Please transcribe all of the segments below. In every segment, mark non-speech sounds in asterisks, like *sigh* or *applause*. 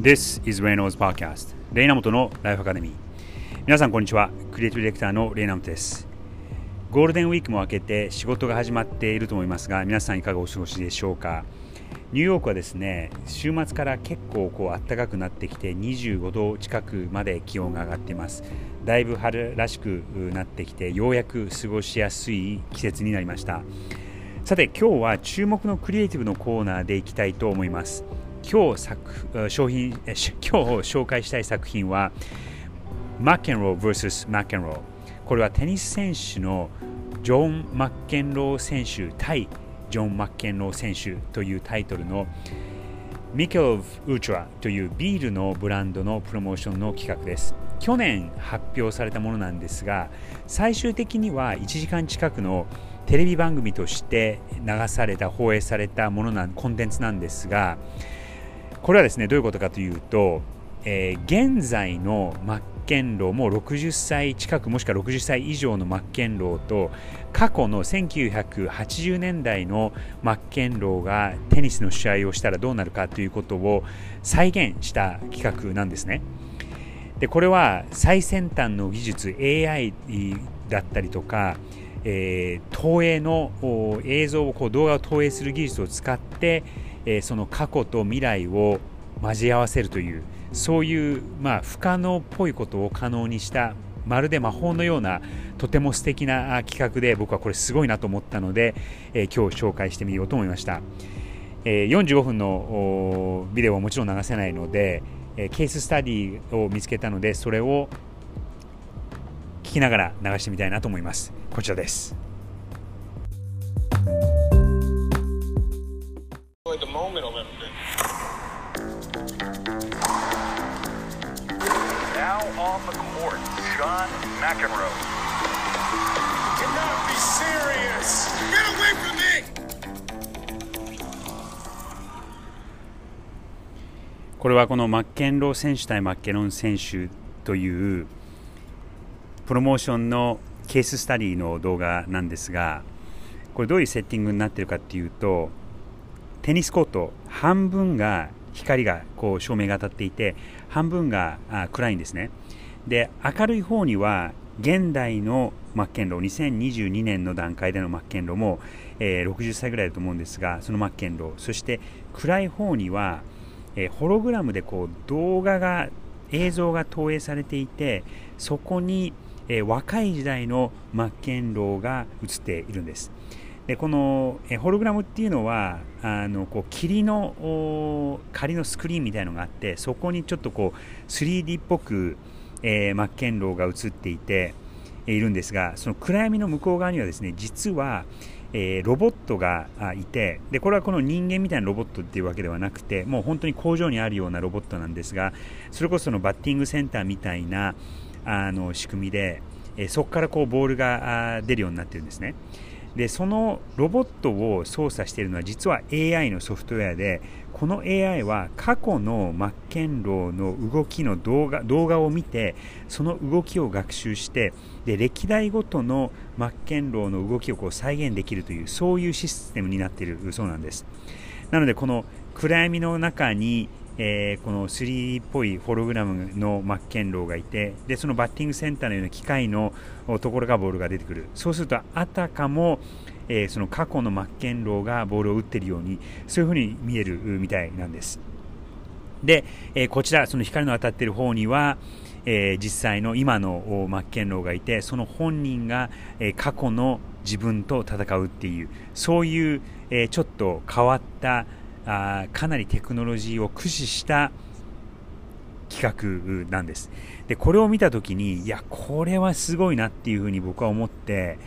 This is Reynolds Podcast レイナモトのライフアカデミー皆さんこんにちは。クリエイティブディレクターのレイナモトです。ゴールデンウィークも明けて仕事が始まっていると思いますが皆さんいかがお過ごしでしょうか。ニューヨークはですね週末から結構こう暖かくなってきて25度近くまで気温が上がっています。だいぶ春らしくなってきてようやく過ごしやすい季節になりました。さて今日は注目のクリエイティブのコーナーでいきたいと思います。今日作商品 *laughs* 今日紹介したい作品はマッケンロー vs マッケンローこれはテニス選手のジョン・マッケンロー選手対ジョン・マッケンロー選手というタイトルのミケル・ウルトラというビールのブランドのプロモーションの企画です。去年発表されたものなんですが最終的には1時間近くのテレビ番組として流された放映されたものなコンテンツなんですがこれはですねどういうことかというと、えー、現在のマッケンローも60歳近くもしくは60歳以上のマッケンローと過去の1980年代のマッケンローがテニスの試合をしたらどうなるかということを再現した企画なんですね。でこれは最先端の技術 AI だったりとか、えー、投影の映像をこう動画を投影する技術を使ってえその過去と未来を交合わせるというそういう、まあ、不可能っぽいことを可能にしたまるで魔法のようなとても素敵な企画で僕はこれすごいなと思ったので、えー、今日紹介してみようと思いました、えー、45分のビデオはもちろん流せないので、えー、ケーススタディを見つけたのでそれを聞きながら流してみたいなと思います。こちらです。The moment a little bit. Now on the court, John McEnroe. Cannot be serious! Get away from me! これはこのマッケンロー選手対マッケロン選手というプロモーションのケーススタディの動画なんですがこれどういうセッティングになっているかっていうとテニスコート半分が光がこう照明が当たっていて半分が暗いんですね。で明るい方には現代のマッケンロー2022年の段階でのマッケンローも、えー、60歳ぐらいだと思うんですがそのマッケンロー。そして暗い方には、えー、ホログラムでこう動画が映像が投影されていてそこに、えー、若い時代のマッケンローが映っているんです。でこのホログラムっていうのはあのこう霧の仮のスクリーンみたいのがあってそこにちょっとこう 3D っぽく、えー、マッケンローが映っていているんですがその暗闇の向こう側にはですね実は、えー、ロボットがいてでこれはこの人間みたいなロボットっていうわけではなくてもう本当に工場にあるようなロボットなんですがそれこそのバッティングセンターみたいなあの仕組みで、えー、そこからこうボールが出るようになっているんですね。でそのロボットを操作しているのは実は AI のソフトウェアでこの AI は過去のマッケンローの動きの動画動画を見てその動きを学習してで歴代ごとのマッケンローの動きをこう再現できるというそういうシステムになっているそうなんです。なのでこの暗闇の中にえー、この3っぽいホログラムのマッケンローがいてでそのバッティングセンターのような機械のところがボールが出てくる。そうするとあたかも、えー、その過去のマッケンローがボールを打っているようにそういうふうに見えるみたいなんです。で、えー、こちらその光の当たっている方にはえー、実際の今のマッケンローがいてその本人が、えー、過去の自分と戦うっていうそういう、えー、ちょっと変わったあかなりテクノロジーを駆使した企画なんです。で、これを見たときに、いや、これはすごいなっていうふうに僕は思って、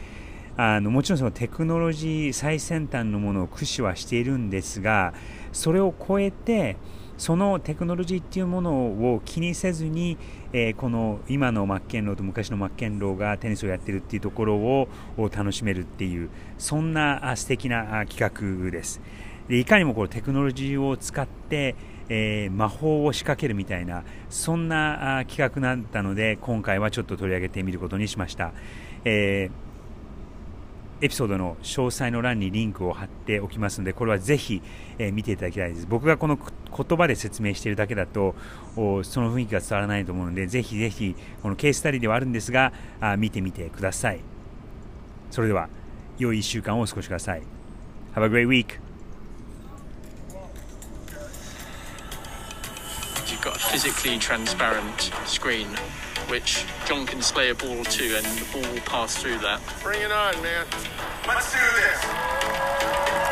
あのもちろんそのテクノロジー最先端のものを駆使はしているんですが、それを超えて、そのテクノロジーっていうものを気にせずに、えー、この今のマッケンローと昔のマッケンローがテニスをやってるっていうところを楽しめるっていうそんな素敵な企画です。でいかにもこうテクノロジーを使って、えー、魔法を仕掛けるみたいなそんな企画だったので今回はちょっと取り上げてみることにしました、えー、エピソードの詳細の欄にリンクを貼っておきますのでこれはぜひ、えー、見ていただきたいです。僕がこの言葉で説明しているだけだとその雰囲気が伝わらないと思うのでぜひぜひこのケーススタディではあるんですがあ見てみてください。それでは良い1週間をお過ごしください。Have a great week! physically transparent screen, which John can slay a ball to, and the ball will pass through that. Bring it on, man. Let's do this.